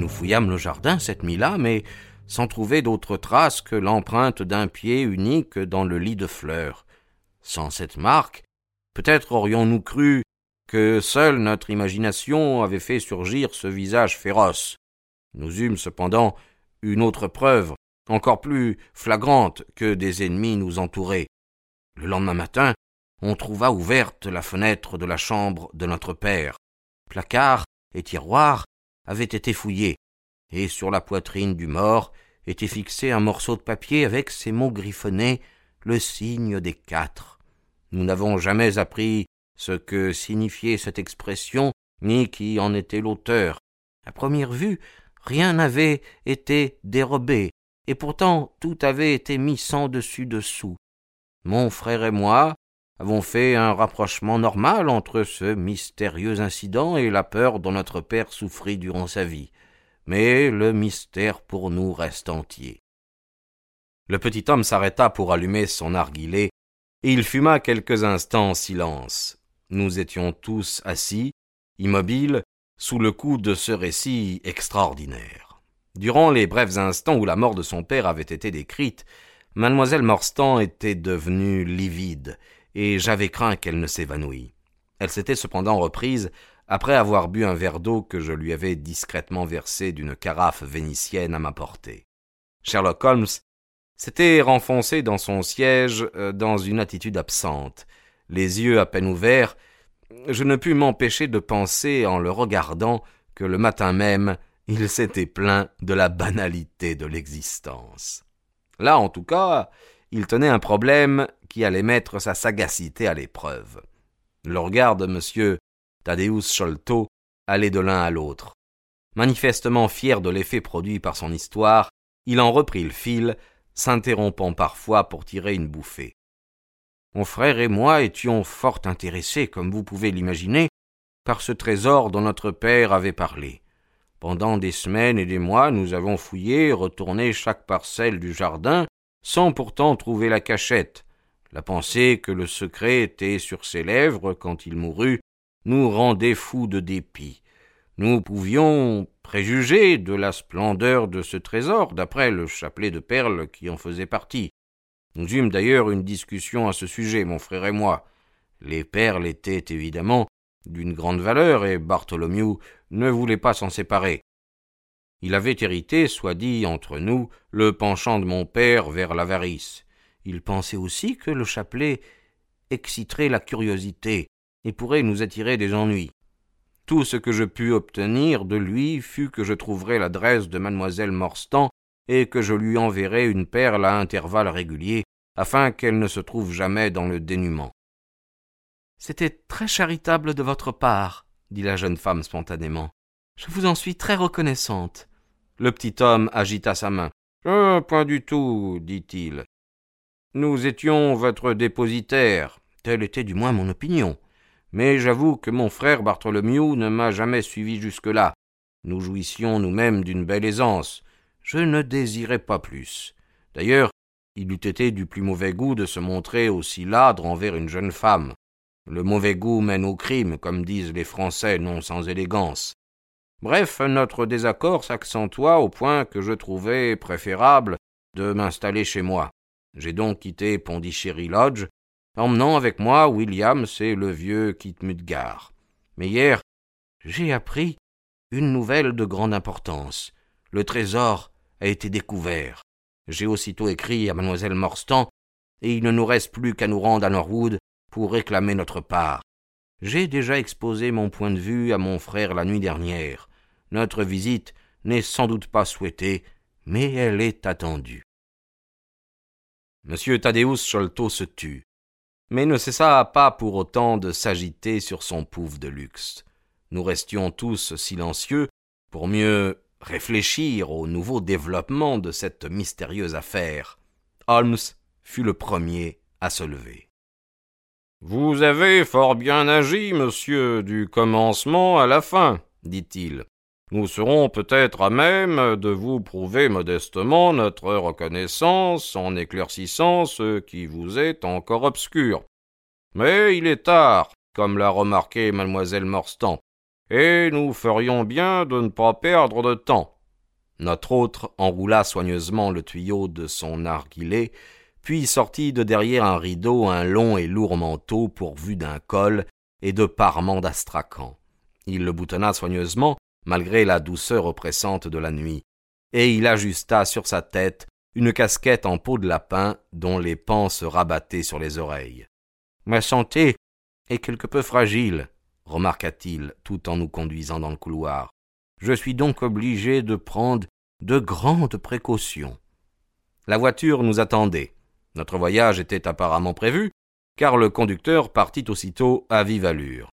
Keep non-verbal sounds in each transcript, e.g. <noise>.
Nous fouillâmes le jardin cette nuit-là, mais sans trouver d'autre trace que l'empreinte d'un pied unique dans le lit de fleurs. Sans cette marque, peut-être aurions-nous cru que seule notre imagination avait fait surgir ce visage féroce. Nous eûmes cependant une autre preuve, encore plus flagrante que des ennemis nous entouraient. Le lendemain matin, on trouva ouverte la fenêtre de la chambre de notre père. Placards et tiroirs avait été fouillé, et sur la poitrine du mort était fixé un morceau de papier avec ces mots griffonnés le signe des quatre. Nous n'avons jamais appris ce que signifiait cette expression, ni qui en était l'auteur. À première vue, rien n'avait été dérobé, et pourtant tout avait été mis sans dessus dessous. Mon frère et moi avons fait un rapprochement normal entre ce mystérieux incident et la peur dont notre père souffrit durant sa vie. Mais le mystère pour nous reste entier. Le petit homme s'arrêta pour allumer son narguilé, et il fuma quelques instants en silence. Nous étions tous assis, immobiles, sous le coup de ce récit extraordinaire. Durant les brefs instants où la mort de son père avait été décrite, mademoiselle Morstan était devenue livide, et j'avais craint qu'elle ne s'évanouît. Elle s'était cependant reprise après avoir bu un verre d'eau que je lui avais discrètement versé d'une carafe vénitienne à ma portée. Sherlock Holmes s'était renfoncé dans son siège euh, dans une attitude absente, les yeux à peine ouverts. Je ne pus m'empêcher de penser en le regardant que le matin même il s'était plaint de la banalité de l'existence. Là, en tout cas, il tenait un problème qui allait mettre sa sagacité à l'épreuve. Le regard de M. Thaddeus Sholto allait de l'un à l'autre. Manifestement fier de l'effet produit par son histoire, il en reprit le fil, s'interrompant parfois pour tirer une bouffée. Mon frère et moi étions fort intéressés, comme vous pouvez l'imaginer, par ce trésor dont notre père avait parlé. Pendant des semaines et des mois, nous avons fouillé, retourné chaque parcelle du jardin, sans pourtant trouver la cachette. La pensée que le secret était sur ses lèvres quand il mourut nous rendait fous de dépit. Nous pouvions préjuger de la splendeur de ce trésor, d'après le chapelet de perles qui en faisait partie. Nous eûmes d'ailleurs une discussion à ce sujet, mon frère et moi. Les perles étaient évidemment d'une grande valeur, et Bartholomew ne voulait pas s'en séparer. Il avait hérité, soit dit entre nous, le penchant de mon père vers l'avarice. Il pensait aussi que le chapelet exciterait la curiosité et pourrait nous attirer des ennuis. Tout ce que je pus obtenir de lui fut que je trouverais l'adresse de mademoiselle Morstan et que je lui enverrais une perle à intervalles réguliers, afin qu'elle ne se trouve jamais dans le dénuement. C'était très charitable de votre part, dit la jeune femme spontanément. Je vous en suis très reconnaissante. Le petit homme agita sa main. Ah, point du tout, dit-il. Nous étions votre dépositaire. Telle était du moins mon opinion. Mais j'avoue que mon frère Bartholomew ne m'a jamais suivi jusque-là. Nous jouissions nous-mêmes d'une belle aisance. Je ne désirais pas plus. D'ailleurs, il eût été du plus mauvais goût de se montrer aussi ladre envers une jeune femme. Le mauvais goût mène au crime, comme disent les Français non sans élégance. Bref, notre désaccord s'accentua au point que je trouvais préférable de m'installer chez moi. J'ai donc quitté Pondichéry Lodge, emmenant avec moi William, c'est le vieux Kit Mudgar. Mais hier, j'ai appris une nouvelle de grande importance. Le trésor a été découvert. J'ai aussitôt écrit à mademoiselle Morstan, et il ne nous reste plus qu'à nous rendre à Norwood pour réclamer notre part. J'ai déjà exposé mon point de vue à mon frère la nuit dernière. Notre visite n'est sans doute pas souhaitée, mais elle est attendue. M. Thaddeus Sholto se tut, mais ne cessa pas pour autant de s'agiter sur son pouf de luxe. Nous restions tous silencieux pour mieux réfléchir au nouveau développement de cette mystérieuse affaire. Holmes fut le premier à se lever. Vous avez fort bien agi, monsieur, du commencement à la fin, dit-il. Nous serons peut-être à même de vous prouver modestement notre reconnaissance en éclaircissant ce qui vous est encore obscur. Mais il est tard, comme l'a remarqué mademoiselle Morstan, et nous ferions bien de ne pas perdre de temps. Notre autre enroula soigneusement le tuyau de son narguilé, puis sortit de derrière un rideau un long et lourd manteau pourvu d'un col et de parements d'astracan. Il le boutonna soigneusement, malgré la douceur oppressante de la nuit, et il ajusta sur sa tête une casquette en peau de lapin dont les pans se rabattaient sur les oreilles. Ma santé est quelque peu fragile, remarqua-t-il tout en nous conduisant dans le couloir. Je suis donc obligé de prendre de grandes précautions. La voiture nous attendait. Notre voyage était apparemment prévu, car le conducteur partit aussitôt à vive allure.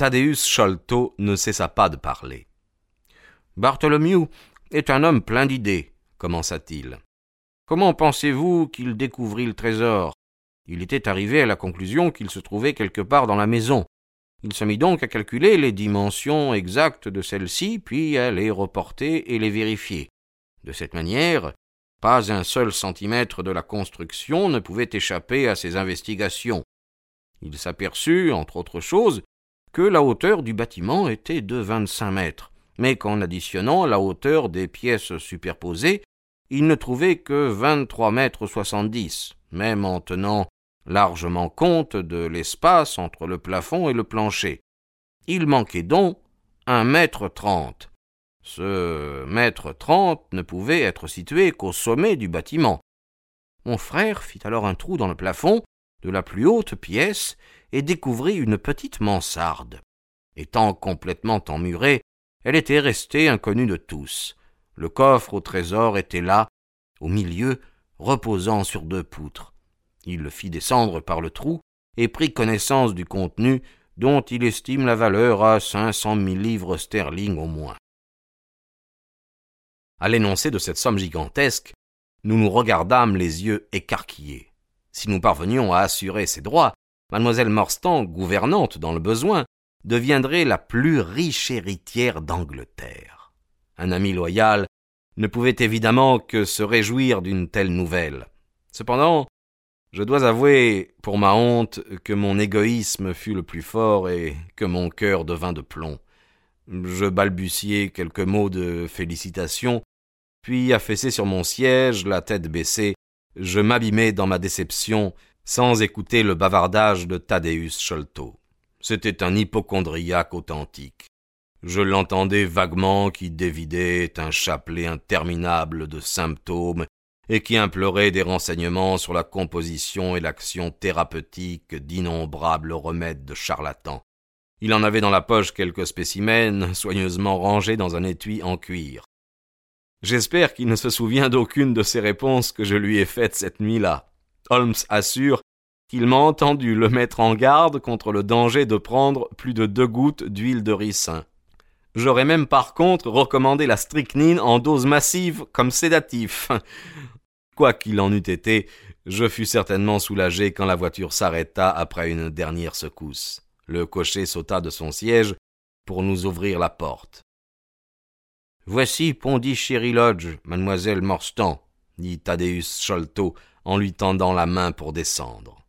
Thaddeus Sholto ne cessa pas de parler. Bartholomew est un homme plein d'idées, commença-t-il. Comment pensez-vous qu'il découvrit le trésor? Il était arrivé à la conclusion qu'il se trouvait quelque part dans la maison. Il se mit donc à calculer les dimensions exactes de celle-ci, puis à les reporter et les vérifier. De cette manière, pas un seul centimètre de la construction ne pouvait échapper à ses investigations. Il s'aperçut, entre autres choses, que la hauteur du bâtiment était de vingt-cinq mètres, mais qu'en additionnant la hauteur des pièces superposées, il ne trouvait que vingt-trois mètres soixante-dix, même en tenant largement compte de l'espace entre le plafond et le plancher. Il manquait donc un mètre trente. Ce mètre trente ne pouvait être situé qu'au sommet du bâtiment. Mon frère fit alors un trou dans le plafond de la plus haute pièce et découvrit une petite mansarde. Étant complètement emmurée, elle était restée inconnue de tous. Le coffre au trésor était là, au milieu, reposant sur deux poutres. Il le fit descendre par le trou et prit connaissance du contenu dont il estime la valeur à cinq cent mille livres sterling au moins. À l'énoncé de cette somme gigantesque, nous nous regardâmes les yeux écarquillés. Si nous parvenions à assurer ses droits, mademoiselle Morstan, gouvernante dans le besoin, deviendrait la plus riche héritière d'Angleterre. Un ami loyal ne pouvait évidemment que se réjouir d'une telle nouvelle. Cependant, je dois avouer, pour ma honte, que mon égoïsme fut le plus fort et que mon cœur devint de plomb. Je balbutiai quelques mots de félicitations, puis affaissé sur mon siège, la tête baissée, je m'abîmai dans ma déception sans écouter le bavardage de Thaddeus Sholto. C'était un hypochondriaque authentique. Je l'entendais vaguement qui dévidait un chapelet interminable de symptômes et qui implorait des renseignements sur la composition et l'action thérapeutique d'innombrables remèdes de charlatans. Il en avait dans la poche quelques spécimens soigneusement rangés dans un étui en cuir. J'espère qu'il ne se souvient d'aucune de ces réponses que je lui ai faites cette nuit-là. Holmes assure qu'il m'a entendu le mettre en garde contre le danger de prendre plus de deux gouttes d'huile de ricin. J'aurais même par contre recommandé la strychnine en dose massive comme sédatif. <laughs> Quoi qu'il en eût été, je fus certainement soulagé quand la voiture s'arrêta après une dernière secousse. Le cocher sauta de son siège pour nous ouvrir la porte. Voici Pondichéry Lodge, mademoiselle Morstan, dit Thaddeus Sholto en lui tendant la main pour descendre.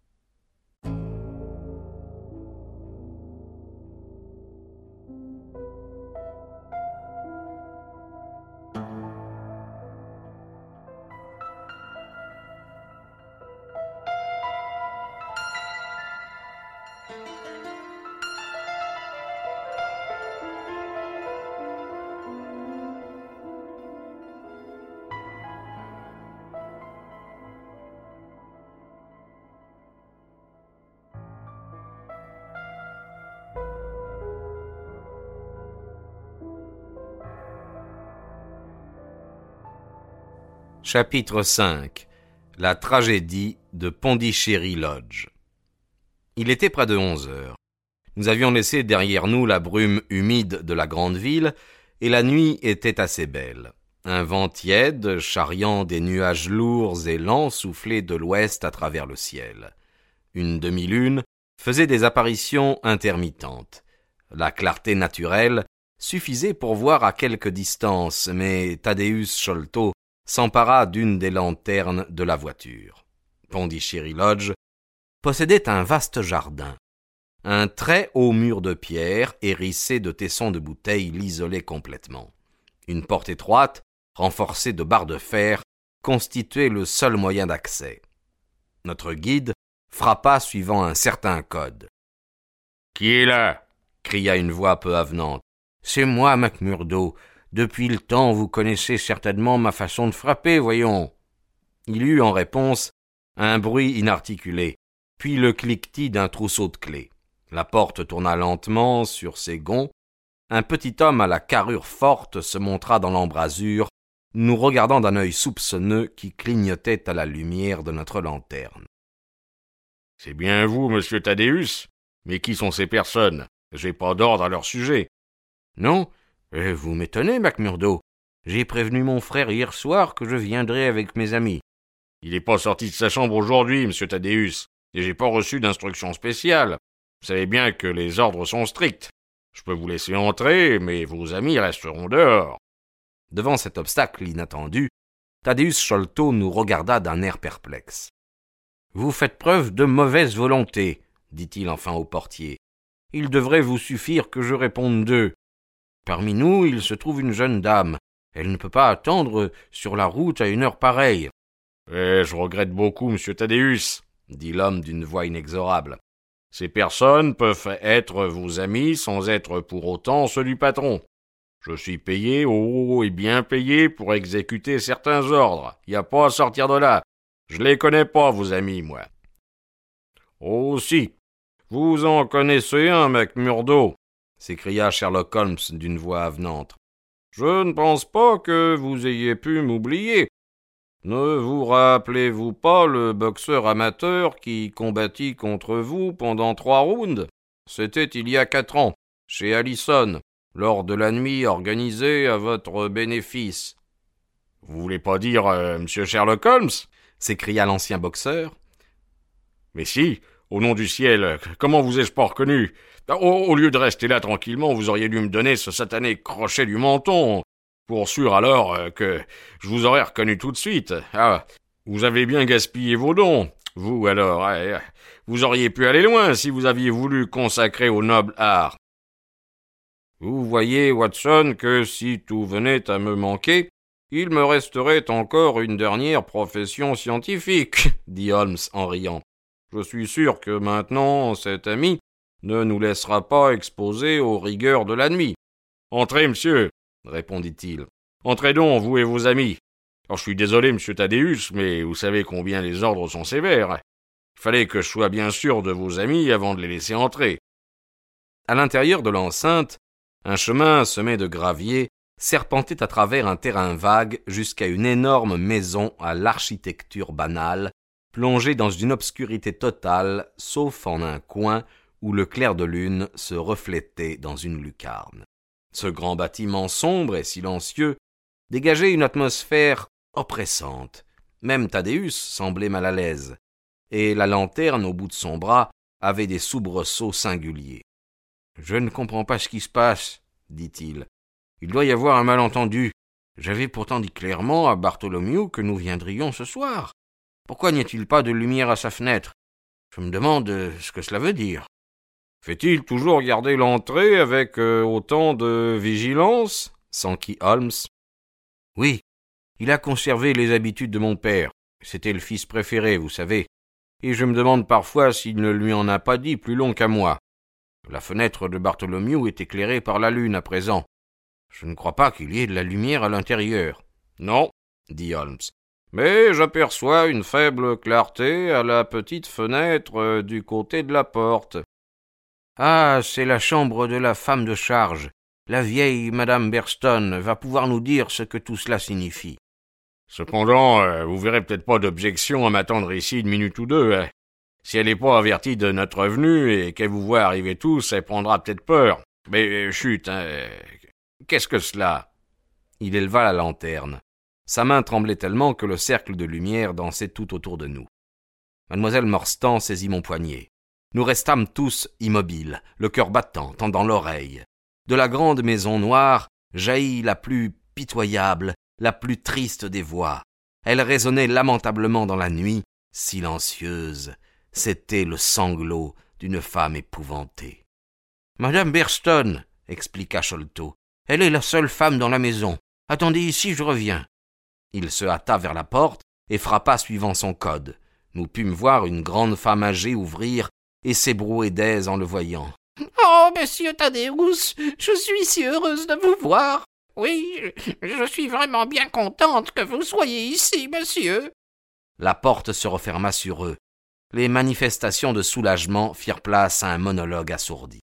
Chapitre 5 La tragédie de Pondichéry Lodge. Il était près de onze heures. Nous avions laissé derrière nous la brume humide de la grande ville, et la nuit était assez belle. Un vent tiède, charriant des nuages lourds et lents, soufflait de l'ouest à travers le ciel. Une demi-lune faisait des apparitions intermittentes. La clarté naturelle suffisait pour voir à quelque distance, mais Thaddeus Sholto s'empara d'une des lanternes de la voiture. Pondichéry Lodge possédait un vaste jardin. Un très haut mur de pierre hérissé de tessons de bouteilles l'isolait complètement. Une porte étroite, renforcée de barres de fer, constituait le seul moyen d'accès. Notre guide frappa suivant un certain code. Qui est là? cria une voix peu avenante. C'est moi, Macmurdo. Depuis le temps, vous connaissez certainement ma façon de frapper, voyons. Il eut en réponse un bruit inarticulé, puis le cliquetis d'un trousseau de clés. La porte tourna lentement sur ses gonds. Un petit homme à la carrure forte se montra dans l'embrasure, nous regardant d'un œil soupçonneux qui clignotait à la lumière de notre lanterne. C'est bien vous, monsieur Thaddeus. Mais qui sont ces personnes? J'ai pas d'ordre à leur sujet. Non, eh, vous m'étonnez, Macmurdo. J'ai prévenu mon frère hier soir que je viendrais avec mes amis. Il n'est pas sorti de sa chambre aujourd'hui, monsieur Thaddeus, et j'ai pas reçu d'instructions spéciales. Vous savez bien que les ordres sont stricts. Je peux vous laisser entrer, mais vos amis resteront dehors. Devant cet obstacle inattendu, Thaddeus Sholto nous regarda d'un air perplexe. Vous faites preuve de mauvaise volonté, dit-il enfin au portier. Il devrait vous suffire que je réponde d'eux. Parmi nous, il se trouve une jeune dame. Elle ne peut pas attendre sur la route à une heure pareille. Eh, je regrette beaucoup, monsieur Thaddeus, dit l'homme d'une voix inexorable. Ces personnes peuvent être vos amis sans être pour autant ceux du patron. Je suis payé, oh, et bien payé pour exécuter certains ordres. Y a pas à sortir de là. Je les connais pas, vos amis, moi. Oh, si. Vous en connaissez un, mec Murdo, s'écria Sherlock Holmes d'une voix avenante. Je ne pense pas que vous ayez pu m'oublier. Ne vous rappelez-vous pas le boxeur amateur qui combattit contre vous pendant trois rounds? C'était il y a quatre ans, chez Allison, lors de la nuit organisée à votre bénéfice. Vous voulez pas dire euh, monsieur Sherlock Holmes? s'écria l'ancien boxeur. Mais si, au nom du ciel, comment vous ai-je pas reconnu? Au, lieu de rester là tranquillement, vous auriez dû me donner ce satané crochet du menton. Pour sûr alors euh, que je vous aurais reconnu tout de suite. Ah, vous avez bien gaspillé vos dons. Vous alors, eh, vous auriez pu aller loin si vous aviez voulu consacrer au noble art. Vous voyez, Watson, que si tout venait à me manquer, il me resterait encore une dernière profession scientifique, <laughs> dit Holmes en riant. Je suis sûr que maintenant cet ami ne nous laissera pas exposer aux rigueurs de la nuit. Entrez, monsieur, répondit-il. Entrez donc, vous et vos amis. Alors, je suis désolé, monsieur Thaddeus, mais vous savez combien les ordres sont sévères. Il fallait que je sois bien sûr de vos amis avant de les laisser entrer. À l'intérieur de l'enceinte, un chemin semé de gravier serpentait à travers un terrain vague jusqu'à une énorme maison à l'architecture banale, plongée dans une obscurité totale, sauf en un coin où le clair de lune se reflétait dans une lucarne. Ce grand bâtiment sombre et silencieux dégageait une atmosphère oppressante. Même Thaddeus semblait mal à l'aise, et la lanterne au bout de son bras avait des soubresauts singuliers. Je ne comprends pas ce qui se passe, dit-il. Il doit y avoir un malentendu. J'avais pourtant dit clairement à Bartholomew que nous viendrions ce soir. Pourquoi n'y a-t-il pas de lumière à sa fenêtre? Je me demande ce que cela veut dire. Fait-il toujours garder l'entrée avec euh, autant de vigilance? S'enquit Holmes. Oui, il a conservé les habitudes de mon père. C'était le fils préféré, vous savez. Et je me demande parfois s'il ne lui en a pas dit plus long qu'à moi. La fenêtre de Bartholomew est éclairée par la lune à présent. Je ne crois pas qu'il y ait de la lumière à l'intérieur. Non, dit Holmes. Mais j'aperçois une faible clarté à la petite fenêtre euh, du côté de la porte. Ah, c'est la chambre de la femme de charge. La vieille madame Berston va pouvoir nous dire ce que tout cela signifie. Cependant, euh, vous verrez peut-être pas d'objection à m'attendre ici une minute ou deux. Hein. Si elle n'est pas avertie de notre venue et qu'elle vous voit arriver tous, elle prendra peut-être peur. Mais euh, chut, hein, qu'est-ce que cela? Il éleva la lanterne. Sa main tremblait tellement que le cercle de lumière dansait tout autour de nous. Mademoiselle Morstan saisit mon poignet. Nous restâmes tous immobiles, le cœur battant, tendant l'oreille. De la grande maison noire jaillit la plus pitoyable, la plus triste des voix. Elle résonnait lamentablement dans la nuit, silencieuse. C'était le sanglot d'une femme épouvantée. Madame Berston, expliqua Sholto. Elle est la seule femme dans la maison. Attendez ici, je reviens. Il se hâta vers la porte et frappa suivant son code. Nous pûmes voir une grande femme âgée ouvrir et s'ébrouer d'aise en le voyant. Oh, monsieur Thaddeus, je suis si heureuse de vous voir. Oui, je suis vraiment bien contente que vous soyez ici, monsieur. La porte se referma sur eux. Les manifestations de soulagement firent place à un monologue assourdi.